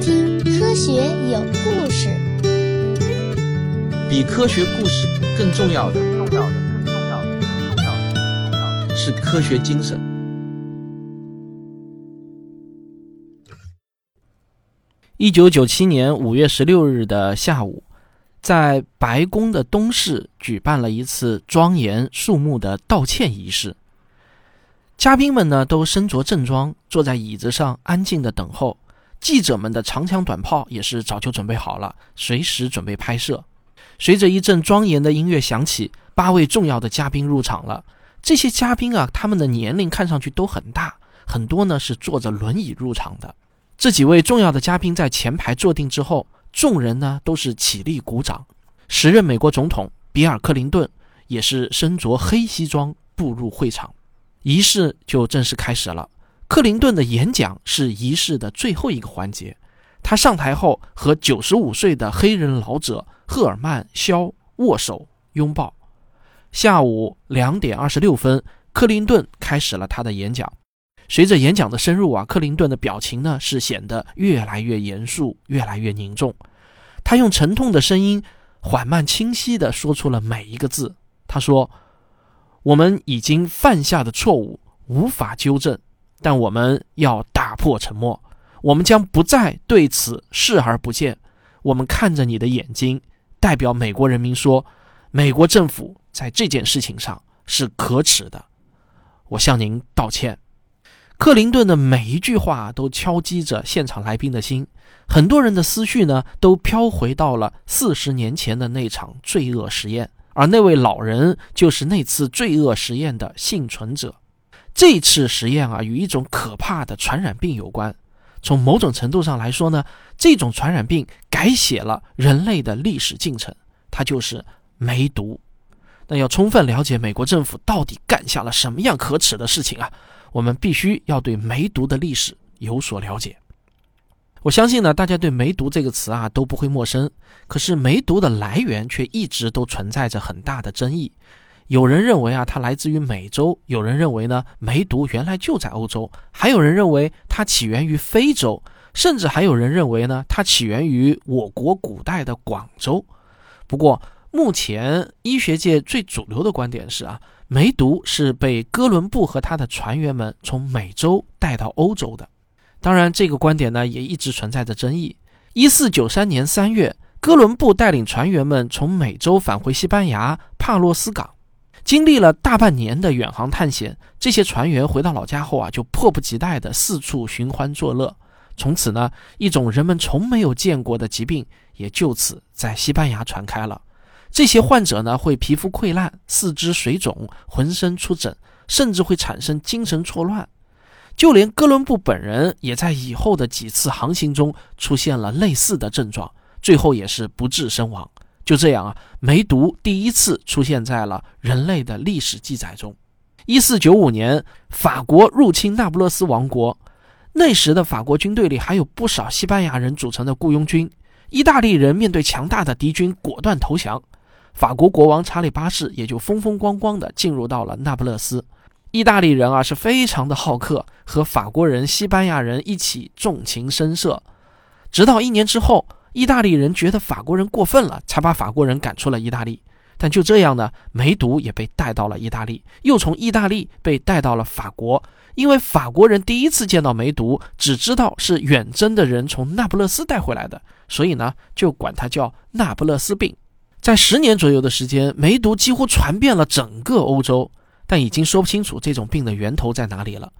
听《科学有故事》。比科学故事更重要的，重要的，更重要的，更重要的，更重要的是科学精神。一九九七年五月十六日的下午，在白宫的东室举办了一次庄严肃穆的道歉仪式。嘉宾们呢都身着正装，坐在椅子上安静的等候。记者们的长枪短炮也是早就准备好了，随时准备拍摄。随着一阵庄严的音乐响起，八位重要的嘉宾入场了。这些嘉宾啊，他们的年龄看上去都很大，很多呢是坐着轮椅入场的。这几位重要的嘉宾在前排坐定之后，众人呢都是起立鼓掌。时任美国总统比尔·克林顿也是身着黑西装步入会场，仪式就正式开始了。克林顿的演讲是仪式的最后一个环节，他上台后和95岁的黑人老者赫尔曼·肖握手拥抱。下午两点二十六分，克林顿开始了他的演讲。随着演讲的深入啊，克林顿的表情呢是显得越来越严肃，越来越凝重。他用沉痛的声音，缓慢清晰地说出了每一个字。他说：“我们已经犯下的错误无法纠正，但我们要打破沉默。我们将不再对此视而不见。我们看着你的眼睛，代表美国人民说，美国政府在这件事情上是可耻的。我向您道歉。”克林顿的每一句话都敲击着现场来宾的心，很多人的思绪呢都飘回到了四十年前的那场罪恶实验，而那位老人就是那次罪恶实验的幸存者。这次实验啊，与一种可怕的传染病有关。从某种程度上来说呢，这种传染病改写了人类的历史进程，它就是梅毒。那要充分了解美国政府到底干下了什么样可耻的事情啊？我们必须要对梅毒的历史有所了解。我相信呢，大家对梅毒这个词啊都不会陌生。可是梅毒的来源却一直都存在着很大的争议。有人认为啊，它来自于美洲；有人认为呢，梅毒原来就在欧洲；还有人认为它起源于非洲；甚至还有人认为呢，它起源于我国古代的广州。不过，目前医学界最主流的观点是啊。梅毒是被哥伦布和他的船员们从美洲带到欧洲的，当然，这个观点呢也一直存在着争议。一四九三年三月，哥伦布带领船员们从美洲返回西班牙帕洛斯港，经历了大半年的远航探险，这些船员回到老家后啊，就迫不及待地四处寻欢作乐。从此呢，一种人们从没有见过的疾病也就此在西班牙传开了。这些患者呢，会皮肤溃烂、四肢水肿、浑身出疹，甚至会产生精神错乱。就连哥伦布本人也在以后的几次航行中出现了类似的症状，最后也是不治身亡。就这样啊，梅毒第一次出现在了人类的历史记载中。一四九五年，法国入侵那不勒斯王国，那时的法国军队里还有不少西班牙人组成的雇佣军。意大利人面对强大的敌军，果断投降。法国国王查理八世也就风风光光地进入到了那不勒斯。意大利人啊是非常的好客，和法国人、西班牙人一起纵情声色。直到一年之后，意大利人觉得法国人过分了，才把法国人赶出了意大利。但就这样呢，梅毒也被带到了意大利，又从意大利被带到了法国。因为法国人第一次见到梅毒，只知道是远征的人从那不勒斯带回来的，所以呢，就管它叫那不勒斯病。在十年左右的时间，梅毒几乎传遍了整个欧洲，但已经说不清楚这种病的源头在哪里了。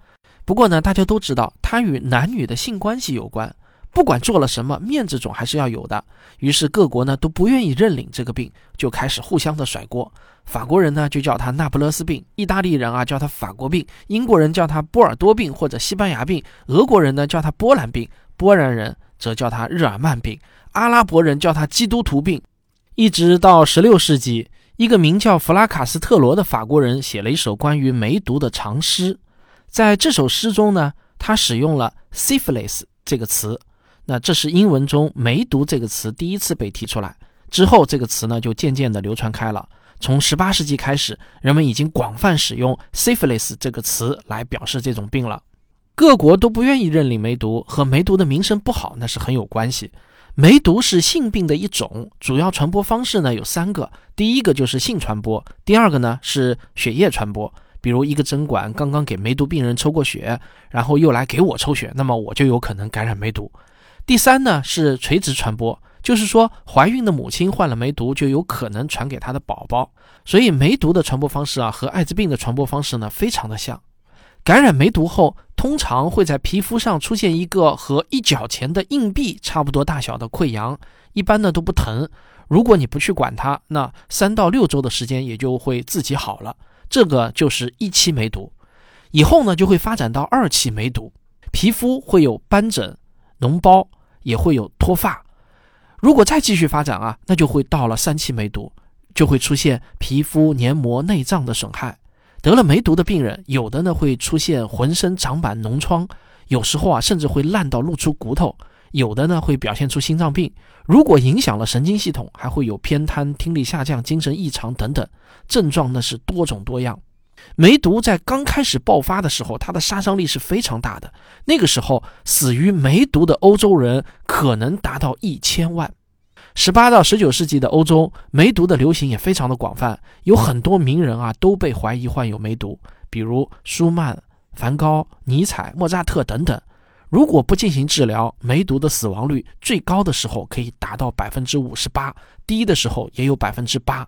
不过呢，大家都知道它与男女的性关系有关。不管做了什么，面子总还是要有的。于是各国呢都不愿意认领这个病，就开始互相的甩锅。法国人呢就叫它那不勒斯病，意大利人啊叫它法国病，英国人叫它波尔多病或者西班牙病，俄国人呢叫它波兰病，波兰人则叫它日耳曼病，阿拉伯人叫它基督徒病。一直到十六世纪，一个名叫弗拉卡斯特罗的法国人写了一首关于梅毒的长诗。在这首诗中呢，他使用了 syphilis 这个词。那这是英文中梅毒这个词第一次被提出来。之后，这个词呢就渐渐地流传开了。从十八世纪开始，人们已经广泛使用 syphilis 这个词来表示这种病了。各国都不愿意认领梅毒，和梅毒的名声不好那是很有关系。梅毒是性病的一种，主要传播方式呢有三个，第一个就是性传播，第二个呢是血液传播，比如一个针管刚刚给梅毒病人抽过血，然后又来给我抽血，那么我就有可能感染梅毒。第三呢是垂直传播，就是说怀孕的母亲患了梅毒，就有可能传给她的宝宝。所以梅毒的传播方式啊和艾滋病的传播方式呢非常的像。感染梅毒后，通常会在皮肤上出现一个和一角钱的硬币差不多大小的溃疡，一般呢都不疼。如果你不去管它，那三到六周的时间也就会自己好了。这个就是一期梅毒，以后呢就会发展到二期梅毒，皮肤会有斑疹、脓包，也会有脱发。如果再继续发展啊，那就会到了三期梅毒，就会出现皮肤、黏膜、内脏的损害。得了梅毒的病人，有的呢会出现浑身长满脓疮，有时候啊甚至会烂到露出骨头；有的呢会表现出心脏病，如果影响了神经系统，还会有偏瘫、听力下降、精神异常等等症状呢是多种多样。梅毒在刚开始爆发的时候，它的杀伤力是非常大的，那个时候死于梅毒的欧洲人可能达到一千万。十八到十九世纪的欧洲，梅毒的流行也非常的广泛，有很多名人啊都被怀疑患有梅毒，比如舒曼、梵高、尼采、莫扎特等等。如果不进行治疗，梅毒的死亡率最高的时候可以达到百分之五十八，低的时候也有百分之八。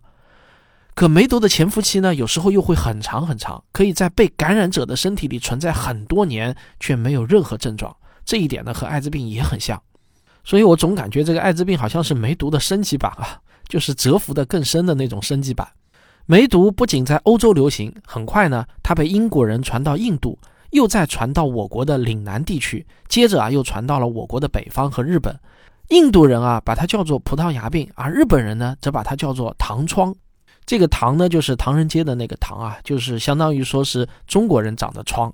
可梅毒的潜伏期呢，有时候又会很长很长，可以在被感染者的身体里存在很多年，却没有任何症状。这一点呢，和艾滋病也很像。所以我总感觉这个艾滋病好像是梅毒的升级版啊，就是蛰伏的更深的那种升级版。梅毒不仅在欧洲流行，很快呢，它被英国人传到印度，又再传到我国的岭南地区，接着啊，又传到了我国的北方和日本。印度人啊，把它叫做葡萄牙病，而日本人呢，则把它叫做糖疮。这个唐呢，就是唐人街的那个唐啊，就是相当于说是中国人长的疮。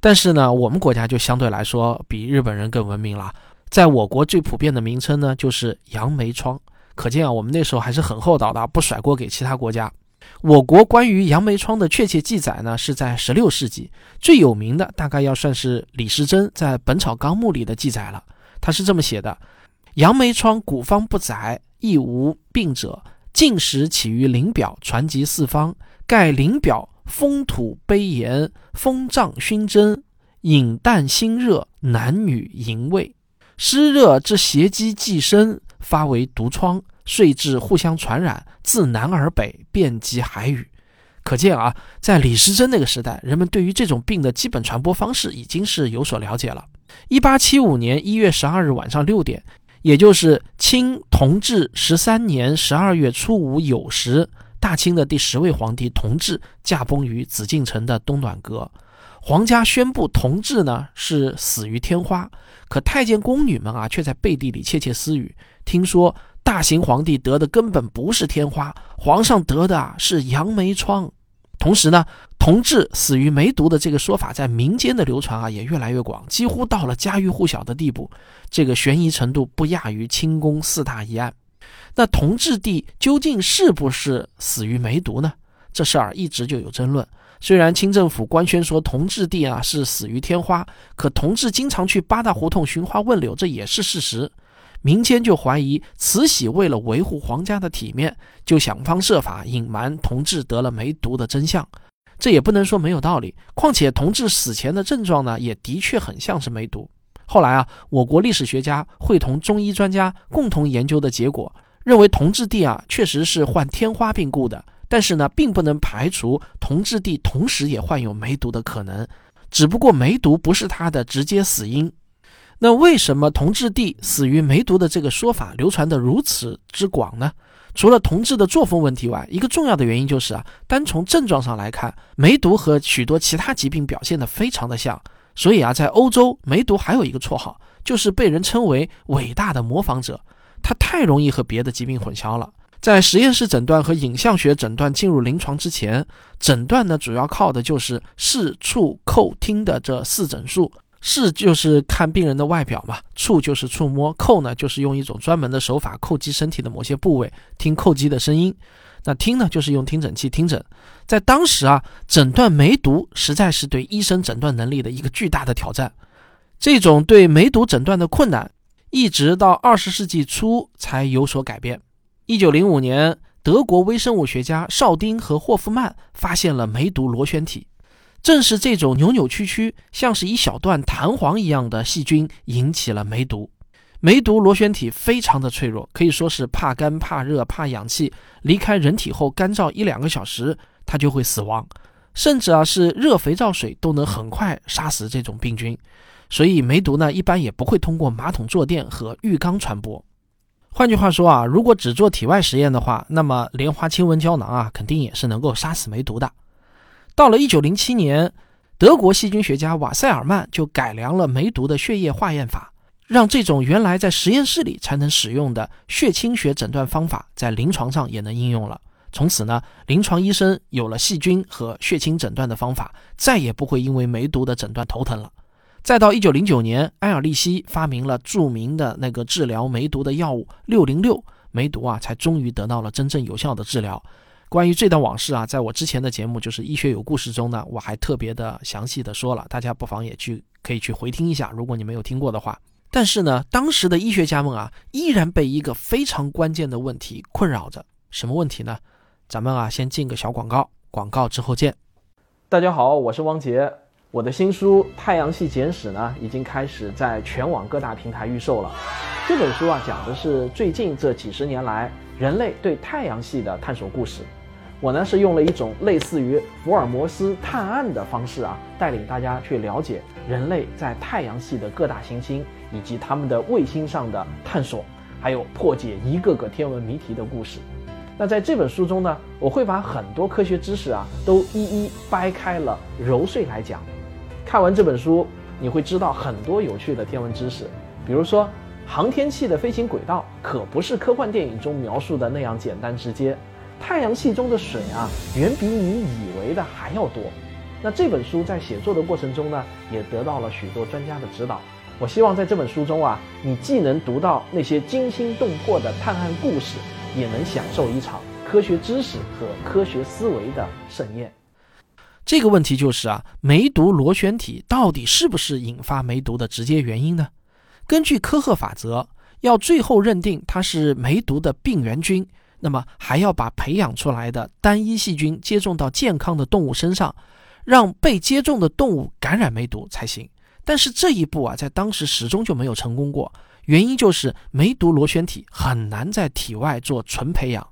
但是呢，我们国家就相对来说比日本人更文明了。在我国最普遍的名称呢，就是杨梅疮。可见啊，我们那时候还是很厚道的，不甩锅给其他国家。我国关于杨梅疮的确切记载呢，是在十六世纪，最有名的大概要算是李时珍在《本草纲目》里的记载了。他是这么写的：杨梅疮古方不载，亦无病者。晋时起于鳞表，传及四方。盖鳞表风土悲炎，风胀熏蒸，饮淡心热，男女淫味。湿热之邪积既生，发为毒疮，遂至互相传染，自南而北，遍及海宇。可见啊，在李时珍那个时代，人们对于这种病的基本传播方式已经是有所了解了。一八七五年一月十二日晚上六点，也就是清同治十三年十二月初五酉时，大清的第十位皇帝同治驾崩于紫禁城的东暖阁。皇家宣布同治呢是死于天花，可太监宫女们啊却在背地里窃窃私语，听说大行皇帝得的根本不是天花，皇上得的是杨梅疮。同时呢，同治死于梅毒的这个说法在民间的流传啊也越来越广，几乎到了家喻户晓的地步，这个悬疑程度不亚于清宫四大疑案。那同治帝究竟是不是死于梅毒呢？这事儿一直就有争论。虽然清政府官宣说同治帝啊是死于天花，可同治经常去八大胡同寻花问柳，这也是事实。民间就怀疑慈禧为了维护皇家的体面，就想方设法隐瞒同治得了梅毒的真相。这也不能说没有道理。况且同治死前的症状呢，也的确很像是梅毒。后来啊，我国历史学家会同中医专家共同研究的结果，认为同治帝啊确实是患天花病故的。但是呢，并不能排除同治帝同时也患有梅毒的可能，只不过梅毒不是他的直接死因。那为什么同治帝死于梅毒的这个说法流传得如此之广呢？除了同治的作风问题外，一个重要的原因就是啊，单从症状上来看，梅毒和许多其他疾病表现得非常的像。所以啊，在欧洲，梅毒还有一个绰号，就是被人称为“伟大的模仿者”，它太容易和别的疾病混淆了。在实验室诊断和影像学诊断进入临床之前，诊断呢主要靠的就是视、触、叩、听的这四诊术。视就是看病人的外表嘛，触就是触摸，叩呢就是用一种专门的手法叩击身体的某些部位，听叩击的声音。那听呢就是用听诊器听诊。在当时啊，诊断梅毒实在是对医生诊断能力的一个巨大的挑战。这种对梅毒诊断的困难，一直到二十世纪初才有所改变。一九零五年，德国微生物学家绍丁和霍夫曼发现了梅毒螺旋体。正是这种扭扭曲曲、像是一小段弹簧一样的细菌引起了梅毒。梅毒螺旋体非常的脆弱，可以说是怕干、怕热、怕氧气。离开人体后干燥一两个小时，它就会死亡。甚至啊，是热肥皂水都能很快杀死这种病菌。所以梅毒呢，一般也不会通过马桶坐垫和浴缸传播。换句话说啊，如果只做体外实验的话，那么莲花清瘟胶囊啊，肯定也是能够杀死梅毒的。到了一九零七年，德国细菌学家瓦塞尔曼就改良了梅毒的血液化验法，让这种原来在实验室里才能使用的血清学诊断方法在临床上也能应用了。从此呢，临床医生有了细菌和血清诊断的方法，再也不会因为梅毒的诊断头疼了。再到一九零九年，埃尔利希发明了著名的那个治疗梅毒的药物六零六，梅毒啊才终于得到了真正有效的治疗。关于这段往事啊，在我之前的节目就是《医学有故事》中呢，我还特别的详细的说了，大家不妨也去可以去回听一下，如果你没有听过的话。但是呢，当时的医学家们啊，依然被一个非常关键的问题困扰着。什么问题呢？咱们啊，先进个小广告，广告之后见。大家好，我是汪杰，我的新书《太阳系简史》呢，已经开始在全网各大平台预售了。这本书啊，讲的是最近这几十年来人类对太阳系的探索故事。我呢是用了一种类似于福尔摩斯探案的方式啊，带领大家去了解人类在太阳系的各大行星以及他们的卫星上的探索，还有破解一个个天文谜题的故事。那在这本书中呢，我会把很多科学知识啊都一一掰开了揉碎来讲。看完这本书，你会知道很多有趣的天文知识，比如说航天器的飞行轨道可不是科幻电影中描述的那样简单直接。太阳系中的水啊，远比你以为的还要多。那这本书在写作的过程中呢，也得到了许多专家的指导。我希望在这本书中啊，你既能读到那些惊心动魄的探案故事，也能享受一场科学知识和科学思维的盛宴。这个问题就是啊，梅毒螺旋体到底是不是引发梅毒的直接原因呢？根据科赫法则，要最后认定它是梅毒的病原菌。那么还要把培养出来的单一细菌接种到健康的动物身上，让被接种的动物感染梅毒才行。但是这一步啊，在当时始终就没有成功过。原因就是梅毒螺旋体很难在体外做纯培养，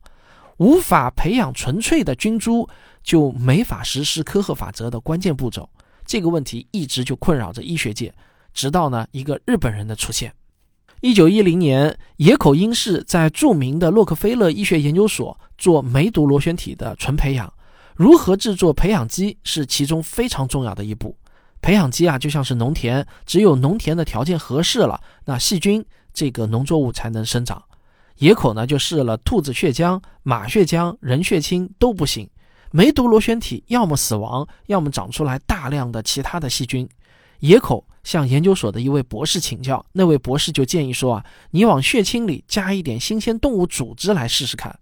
无法培养纯粹的菌株，就没法实施科赫法则的关键步骤。这个问题一直就困扰着医学界，直到呢一个日本人的出现。一九一零年，野口英世在著名的洛克菲勒医学研究所做梅毒螺旋体的纯培养。如何制作培养基是其中非常重要的一步。培养基啊，就像是农田，只有农田的条件合适了，那细菌这个农作物才能生长。野口呢就试了兔子血浆、马血浆、人血清都不行，梅毒螺旋体要么死亡，要么长出来大量的其他的细菌。野口。向研究所的一位博士请教，那位博士就建议说啊，你往血清里加一点新鲜动物组织来试试看。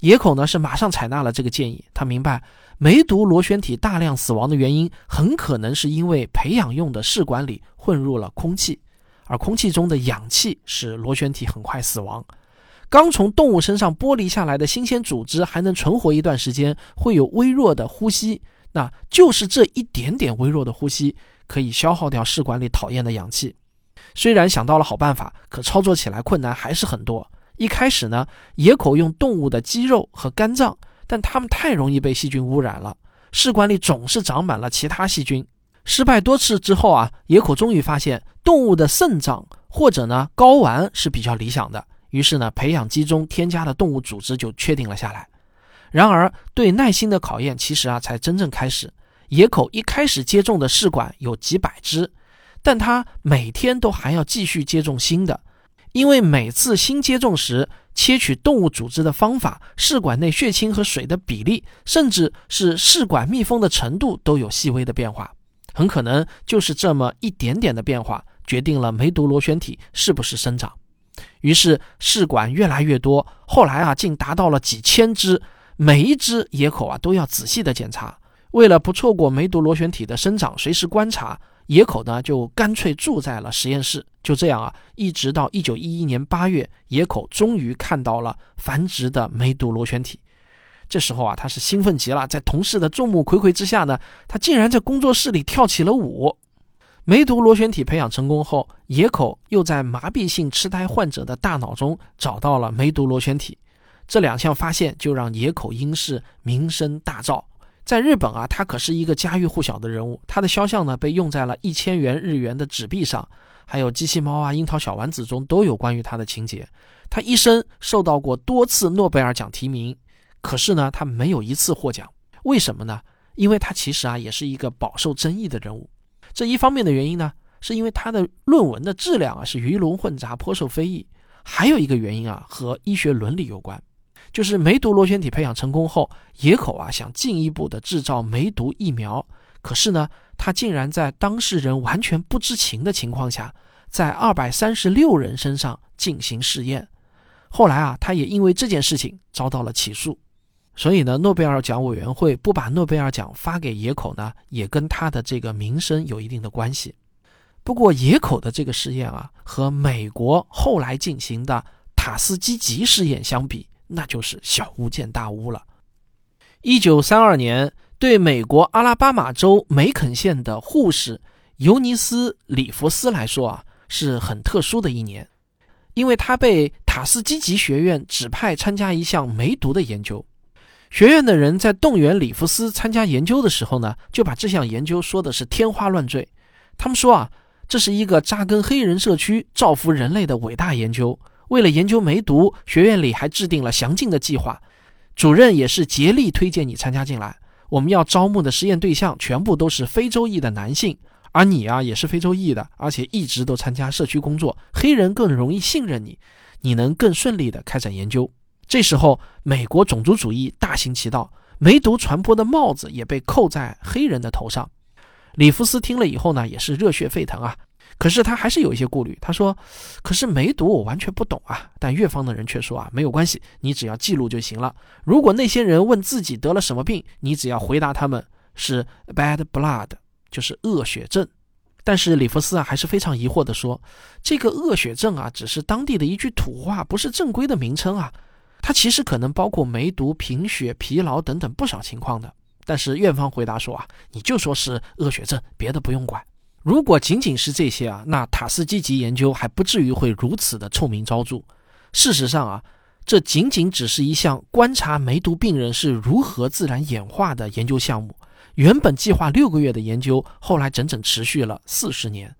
野口呢是马上采纳了这个建议，他明白梅毒螺旋体大量死亡的原因很可能是因为培养用的试管里混入了空气，而空气中的氧气使螺旋体很快死亡。刚从动物身上剥离下来的新鲜组织还能存活一段时间，会有微弱的呼吸，那就是这一点点微弱的呼吸。可以消耗掉试管里讨厌的氧气。虽然想到了好办法，可操作起来困难还是很多。一开始呢，野口用动物的肌肉和肝脏，但它们太容易被细菌污染了，试管里总是长满了其他细菌。失败多次之后啊，野口终于发现动物的肾脏或者呢睾丸是比较理想的。于是呢，培养基中添加的动物组织就确定了下来。然而，对耐心的考验其实啊才真正开始。野口一开始接种的试管有几百只，但他每天都还要继续接种新的，因为每次新接种时，切取动物组织的方法、试管内血清和水的比例，甚至是试管密封的程度都有细微的变化。很可能就是这么一点点的变化，决定了梅毒螺旋体是不是生长。于是试管越来越多，后来啊，竟达到了几千只，每一只野口啊都要仔细的检查。为了不错过梅毒螺旋体的生长，随时观察，野口呢就干脆住在了实验室。就这样啊，一直到一九一一年八月，野口终于看到了繁殖的梅毒螺旋体。这时候啊，他是兴奋极了，在同事的众目睽睽之下呢，他竟然在工作室里跳起了舞。梅毒螺旋体培养成功后，野口又在麻痹性痴呆患者的大脑中找到了梅毒螺旋体。这两项发现就让野口英世名声大噪。在日本啊，他可是一个家喻户晓的人物。他的肖像呢，被用在了一千元日元的纸币上，还有机器猫啊、樱桃小丸子中都有关于他的情节。他一生受到过多次诺贝尔奖提名，可是呢，他没有一次获奖。为什么呢？因为他其实啊，也是一个饱受争议的人物。这一方面的原因呢，是因为他的论文的质量啊是鱼龙混杂，颇受非议；还有一个原因啊，和医学伦理有关，就是梅毒螺旋体培养成功后，野口啊想进一步的制造梅毒疫苗，可是呢，他竟然在当事人完全不知情的情况下，在二百三十六人身上进行试验。后来啊，他也因为这件事情遭到了起诉。所以呢，诺贝尔奖委员会不把诺贝尔奖发给野口呢，也跟他的这个名声有一定的关系。不过，野口的这个试验啊，和美国后来进行的塔斯基吉试验相比，那就是小巫见大巫了。一九三二年，对美国阿拉巴马州梅肯县的护士尤尼斯·里弗斯来说啊，是很特殊的一年，因为他被塔斯基吉学院指派参加一项梅毒的研究。学院的人在动员里弗斯参加研究的时候呢，就把这项研究说的是天花乱坠。他们说啊，这是一个扎根黑人社区、造福人类的伟大研究。为了研究梅毒，学院里还制定了详尽的计划。主任也是竭力推荐你参加进来。我们要招募的实验对象全部都是非洲裔的男性，而你啊也是非洲裔的，而且一直都参加社区工作，黑人更容易信任你，你能更顺利地开展研究。这时候，美国种族主义大行其道，梅毒传播的帽子也被扣在黑人的头上。里弗斯听了以后呢，也是热血沸腾啊。可是他还是有一些顾虑。他说：“可是梅毒我完全不懂啊。”但越方的人却说：“啊，没有关系，你只要记录就行了。如果那些人问自己得了什么病，你只要回答他们是 bad blood，就是恶血症。”但是里弗斯啊，还是非常疑惑地说：“这个恶血症啊，只是当地的一句土话，不是正规的名称啊。”它其实可能包括梅毒、贫血、疲劳等等不少情况的，但是院方回答说啊，你就说是恶血症，别的不用管。如果仅仅是这些啊，那塔斯基级研究还不至于会如此的臭名昭著。事实上啊，这仅仅只是一项观察梅毒病人是如何自然演化的研究项目。原本计划六个月的研究，后来整整持续了四十年。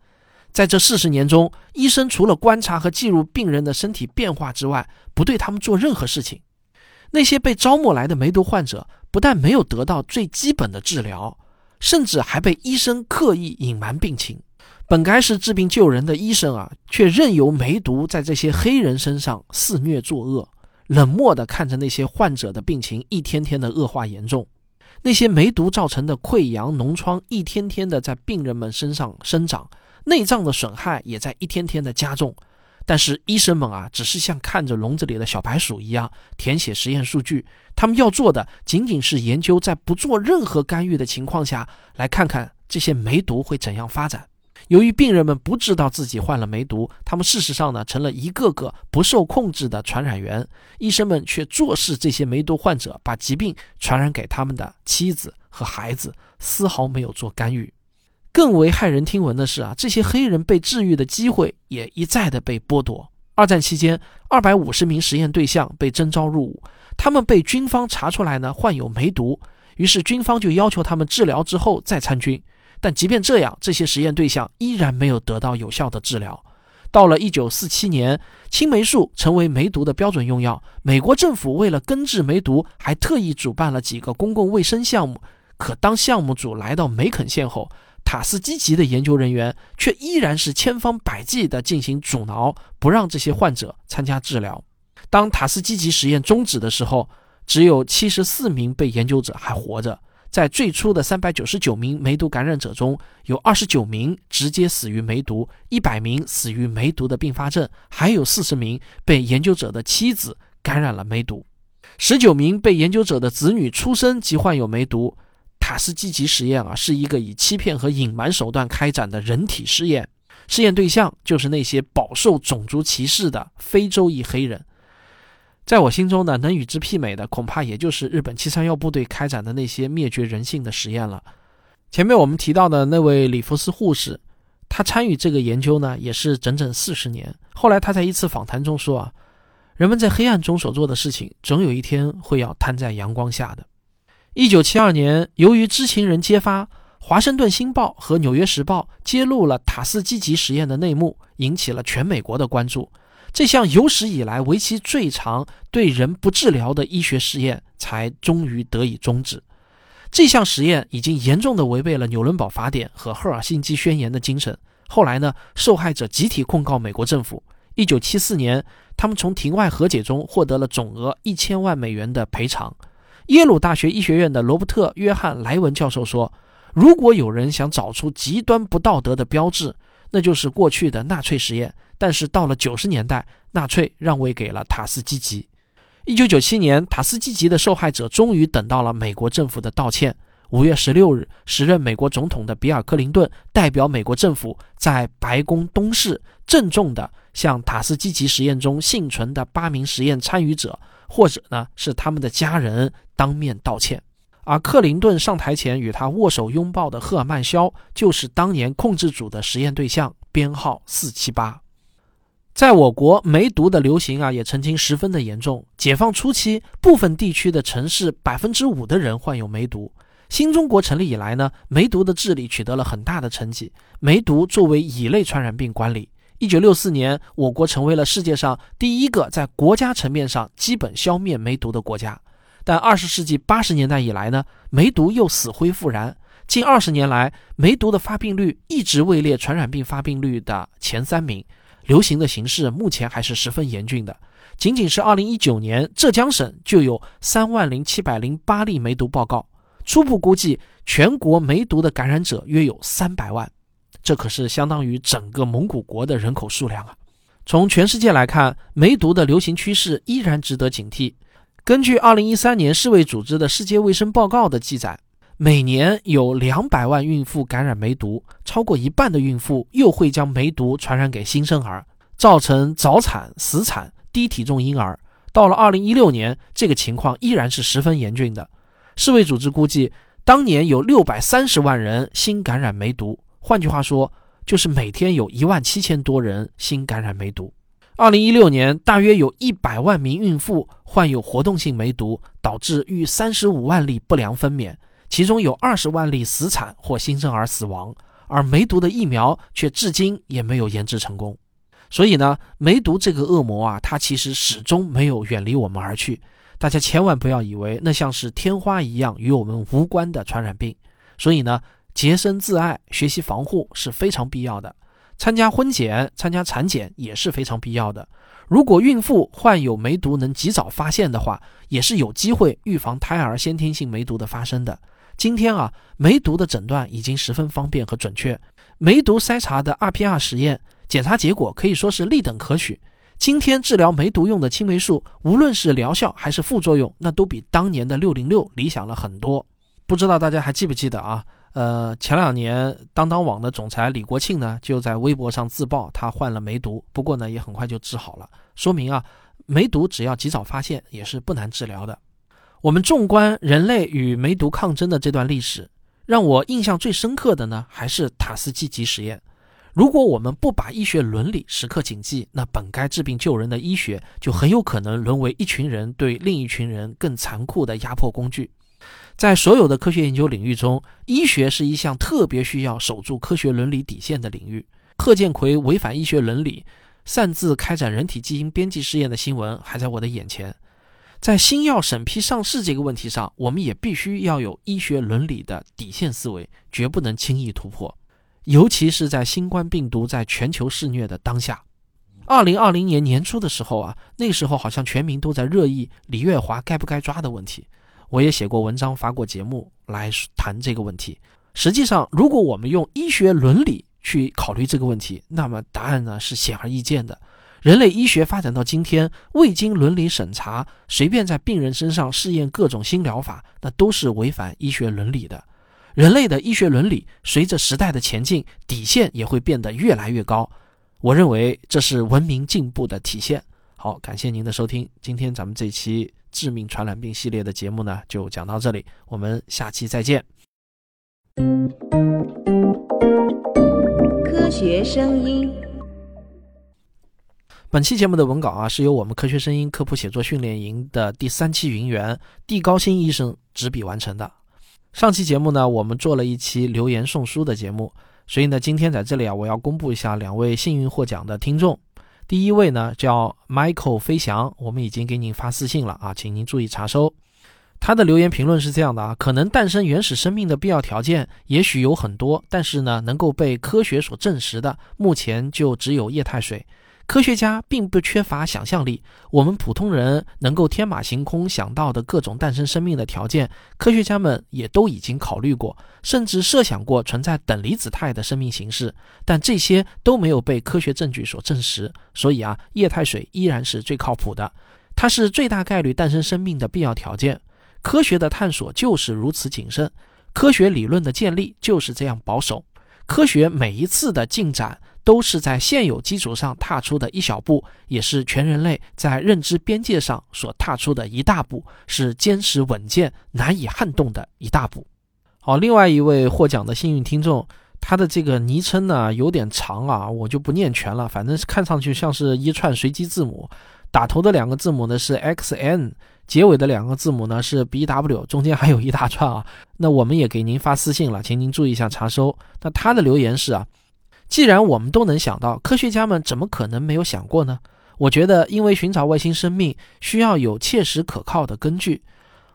在这四十年中，医生除了观察和记录病人的身体变化之外，不对他们做任何事情。那些被招募来的梅毒患者，不但没有得到最基本的治疗，甚至还被医生刻意隐瞒病情。本该是治病救人的医生啊，却任由梅毒在这些黑人身上肆虐作恶，冷漠地看着那些患者的病情一天天的恶化严重。那些梅毒造成的溃疡脓疮，一天天的在病人们身上生长。内脏的损害也在一天天的加重，但是医生们啊，只是像看着笼子里的小白鼠一样填写实验数据。他们要做的仅仅是研究，在不做任何干预的情况下，来看看这些梅毒会怎样发展。由于病人们不知道自己患了梅毒，他们事实上呢，成了一个个不受控制的传染源。医生们却坐视这些梅毒患者把疾病传染给他们的妻子和孩子，丝毫没有做干预。更为骇人听闻的是啊，这些黑人被治愈的机会也一再的被剥夺。二战期间，二百五十名实验对象被征召入伍，他们被军方查出来呢患有梅毒，于是军方就要求他们治疗之后再参军。但即便这样，这些实验对象依然没有得到有效的治疗。到了一九四七年，青霉素成为梅毒的标准用药，美国政府为了根治梅毒，还特意主办了几个公共卫生项目。可当项目组来到梅肯县后，塔斯基奇的研究人员却依然是千方百计地进行阻挠，不让这些患者参加治疗。当塔斯基奇实验终止的时候，只有七十四名被研究者还活着，在最初的三百九十九名梅毒感染者中，有二十九名直接死于梅毒，一百名死于梅毒的并发症，还有四十名被研究者的妻子感染了梅毒，十九名被研究者的子女出生即患有梅毒。塔斯基吉实验啊，是一个以欺骗和隐瞒手段开展的人体试验，试验对象就是那些饱受种族歧视的非洲裔黑人。在我心中呢，能与之媲美的，恐怕也就是日本七三幺部队开展的那些灭绝人性的实验了。前面我们提到的那位里弗斯护士，他参与这个研究呢，也是整整四十年。后来他在一次访谈中说啊，人们在黑暗中所做的事情，总有一天会要摊在阳光下的。一九七二年，由于知情人揭发，《华盛顿星报》和《纽约时报》揭露了塔斯基吉实验的内幕，引起了全美国的关注。这项有史以来为期最长、对人不治疗的医学实验才终于得以终止。这项实验已经严重的违背了纽伦堡法典和赫尔辛基宣言的精神。后来呢，受害者集体控告美国政府。一九七四年，他们从庭外和解中获得了总额一千万美元的赔偿。耶鲁大学医学院的罗伯特·约翰·莱文教授说：“如果有人想找出极端不道德的标志，那就是过去的纳粹实验。”但是到了九十年代，纳粹让位给了塔斯基吉。一九九七年，塔斯基吉的受害者终于等到了美国政府的道歉。五月十六日，时任美国总统的比尔·克林顿代表美国政府在白宫东室郑重地向塔斯基吉实验中幸存的八名实验参与者，或者呢是他们的家人当面道歉。而克林顿上台前与他握手拥抱的赫尔曼·肖，就是当年控制组的实验对象，编号四七八。在我国，梅毒的流行啊，也曾经十分的严重。解放初期，部分地区的城市百分之五的人患有梅毒。新中国成立以来呢，梅毒的治理取得了很大的成绩。梅毒作为乙类传染病管理，一九六四年，我国成为了世界上第一个在国家层面上基本消灭梅毒的国家。但二十世纪八十年代以来呢，梅毒又死灰复燃。近二十年来，梅毒的发病率一直位列传染病发病率的前三名。流行的形势目前还是十分严峻的。仅仅是2019年，浙江省就有3万零七百零八例梅毒报告。初步估计，全国梅毒的感染者约有300万，这可是相当于整个蒙古国的人口数量啊！从全世界来看，梅毒的流行趋势依然值得警惕。根据2013年世卫组织的世界卫生报告的记载。每年有两百万孕妇感染梅毒，超过一半的孕妇又会将梅毒传染给新生儿，造成早产、死产、低体重婴儿。到了二零一六年，这个情况依然是十分严峻的。世卫组织估计，当年有六百三十万人新感染梅毒，换句话说，就是每天有一万七千多人新感染梅毒。二零一六年，大约有一百万名孕妇患有活动性梅毒，导致逾三十五万例不良分娩。其中有二十万例死产或新生儿死亡，而梅毒的疫苗却至今也没有研制成功。所以呢，梅毒这个恶魔啊，它其实始终没有远离我们而去。大家千万不要以为那像是天花一样与我们无关的传染病。所以呢，洁身自爱、学习防护是非常必要的。参加婚检、参加产检也是非常必要的。如果孕妇患有梅毒能及早发现的话，也是有机会预防胎儿先天性梅毒的发生的。今天啊，梅毒的诊断已经十分方便和准确。梅毒筛查的 RPR 实验检查结果可以说是立等可取。今天治疗梅毒用的青霉素，无论是疗效还是副作用，那都比当年的六零六理想了很多。不知道大家还记不记得啊？呃，前两年当当网的总裁李国庆呢，就在微博上自曝他患了梅毒，不过呢，也很快就治好了。说明啊，梅毒只要及早发现，也是不难治疗的。我们纵观人类与梅毒抗争的这段历史，让我印象最深刻的呢，还是塔斯基吉实验。如果我们不把医学伦理时刻谨记，那本该治病救人的医学，就很有可能沦为一群人对另一群人更残酷的压迫工具。在所有的科学研究领域中，医学是一项特别需要守住科学伦理底线的领域。贺建奎违反医学伦理，擅自开展人体基因编辑试验的新闻还在我的眼前。在新药审批上市这个问题上，我们也必须要有医学伦理的底线思维，绝不能轻易突破。尤其是在新冠病毒在全球肆虐的当下，二零二零年年初的时候啊，那时候好像全民都在热议李月华该不该抓的问题。我也写过文章、发过节目来谈这个问题。实际上，如果我们用医学伦理去考虑这个问题，那么答案呢是显而易见的。人类医学发展到今天，未经伦理审查，随便在病人身上试验各种新疗法，那都是违反医学伦理的。人类的医学伦理随着时代的前进，底线也会变得越来越高。我认为这是文明进步的体现。好，感谢您的收听。今天咱们这期致命传染病系列的节目呢，就讲到这里。我们下期再见。科学声音。本期节目的文稿啊，是由我们科学声音科普写作训练营的第三期云员地高新医生执笔完成的。上期节目呢，我们做了一期留言送书的节目，所以呢，今天在这里啊，我要公布一下两位幸运获奖的听众。第一位呢叫 Michael 飞翔，我们已经给您发私信了啊，请您注意查收。他的留言评论是这样的啊，可能诞生原始生命的必要条件也许有很多，但是呢，能够被科学所证实的，目前就只有液态水。科学家并不缺乏想象力，我们普通人能够天马行空想到的各种诞生生命的条件，科学家们也都已经考虑过，甚至设想过存在等离子态的生命形式，但这些都没有被科学证据所证实。所以啊，液态水依然是最靠谱的，它是最大概率诞生生命的必要条件。科学的探索就是如此谨慎，科学理论的建立就是这样保守。科学每一次的进展。都是在现有基础上踏出的一小步，也是全人类在认知边界上所踏出的一大步，是坚实稳健、难以撼动的一大步。好，另外一位获奖的幸运听众，他的这个昵称呢有点长啊，我就不念全了，反正看上去像是一串随机字母，打头的两个字母呢是 X N，结尾的两个字母呢是 B W，中间还有一大串啊。那我们也给您发私信了，请您注意一下查收。那他的留言是啊。既然我们都能想到，科学家们怎么可能没有想过呢？我觉得，因为寻找外星生命需要有切实可靠的根据。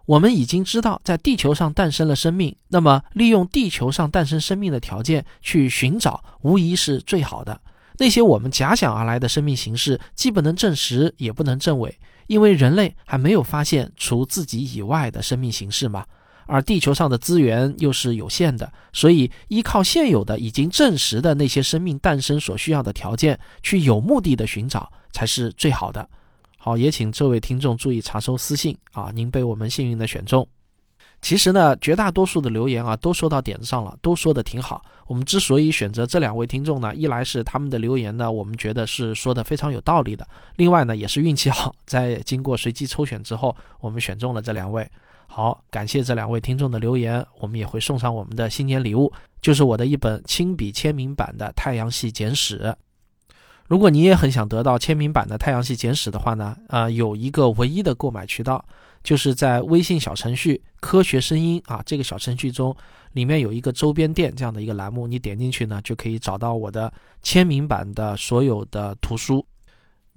我们已经知道，在地球上诞生了生命，那么利用地球上诞生生命的条件去寻找，无疑是最好的。那些我们假想而来的生命形式，既不能证实，也不能证伪，因为人类还没有发现除自己以外的生命形式嘛。而地球上的资源又是有限的，所以依靠现有的已经证实的那些生命诞生所需要的条件，去有目的的寻找才是最好的。好，也请这位听众注意查收私信啊，您被我们幸运的选中。其实呢，绝大多数的留言啊都说到点子上了，都说的挺好。我们之所以选择这两位听众呢，一来是他们的留言呢，我们觉得是说的非常有道理的；另外呢，也是运气好，在经过随机抽选之后，我们选中了这两位。好，感谢这两位听众的留言，我们也会送上我们的新年礼物，就是我的一本亲笔签名版的《太阳系简史》。如果你也很想得到签名版的《太阳系简史》的话呢，呃，有一个唯一的购买渠道，就是在微信小程序“科学声音”啊，这个小程序中，里面有一个周边店这样的一个栏目，你点进去呢，就可以找到我的签名版的所有的图书。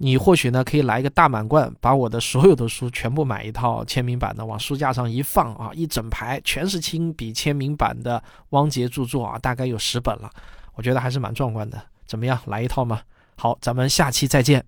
你或许呢可以来一个大满贯，把我的所有的书全部买一套签名版的，往书架上一放啊，一整排全是亲笔签名版的汪杰著作啊，大概有十本了，我觉得还是蛮壮观的。怎么样，来一套吗？好，咱们下期再见。